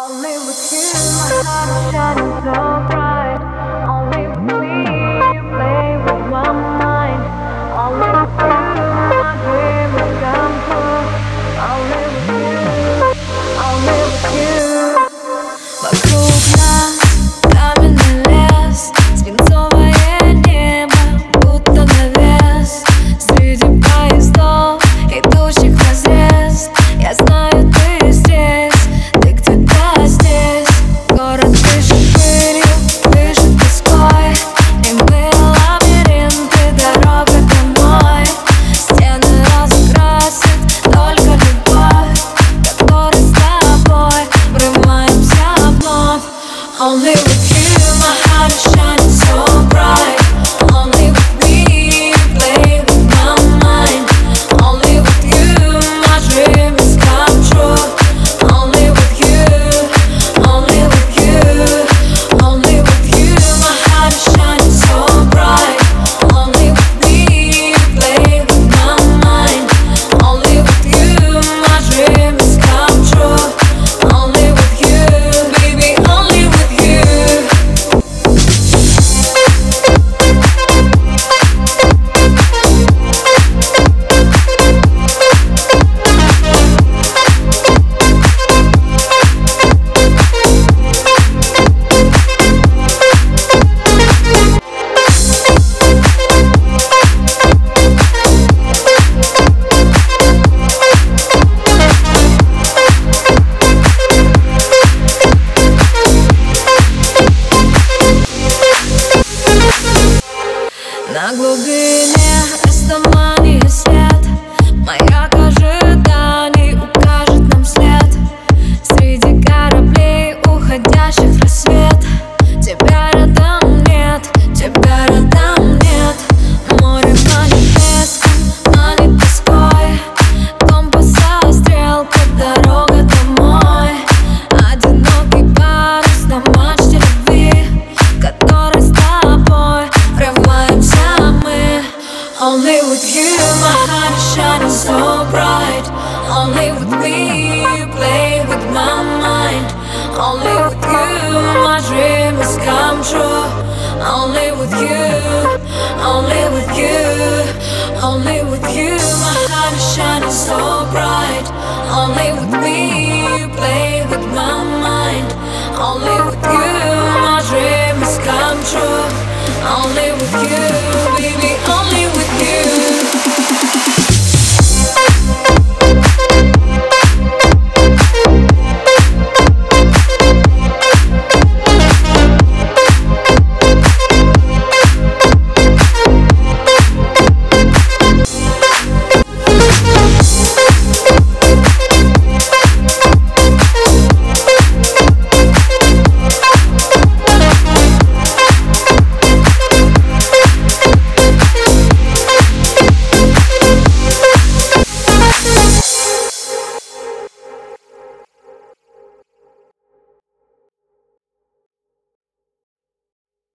Only with you, my heart is shining so bright. only with me, play with my mind. Only with you, my dream has come true. Only with you, only with you, only with you, my heart is shining so bright. Only with me, play with my mind. Only with you.